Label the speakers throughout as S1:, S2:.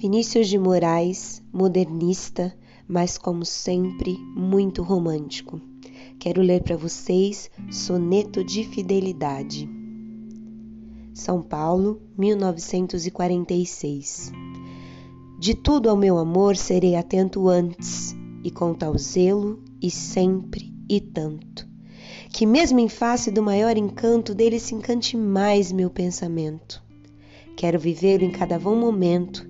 S1: Vinícius de Moraes, modernista, mas como sempre, muito romântico. Quero ler para vocês Soneto de Fidelidade. São Paulo, 1946. De tudo ao meu amor serei atento antes, e com tal zelo, e sempre, e tanto, que mesmo em face do maior encanto dele se encante mais meu pensamento. Quero vivê-lo em cada vão momento,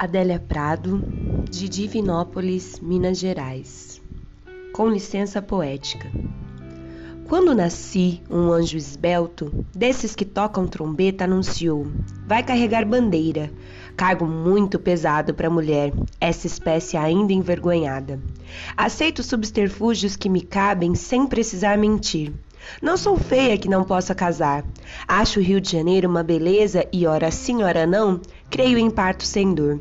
S1: Adélia Prado, de Divinópolis, Minas Gerais. Com licença poética. Quando nasci, um anjo esbelto, desses que tocam trombeta, anunciou: Vai carregar bandeira. Cargo muito pesado para mulher, essa espécie ainda envergonhada. Aceito subterfúgios que me cabem sem precisar mentir. Não sou feia que não possa casar. Acho o Rio de Janeiro uma beleza e, ora sim, ora não, creio em parto sem dor.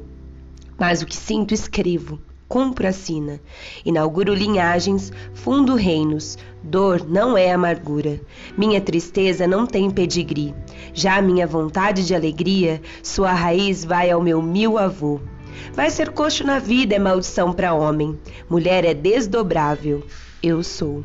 S1: Mas o que sinto, escrevo. Cumpro a sina. Inauguro linhagens, fundo reinos. Dor não é amargura. Minha tristeza não tem pedigree. Já minha vontade de alegria, sua raiz vai ao meu mil avô. Vai ser coxo na vida é maldição para homem. Mulher é desdobrável. Eu sou.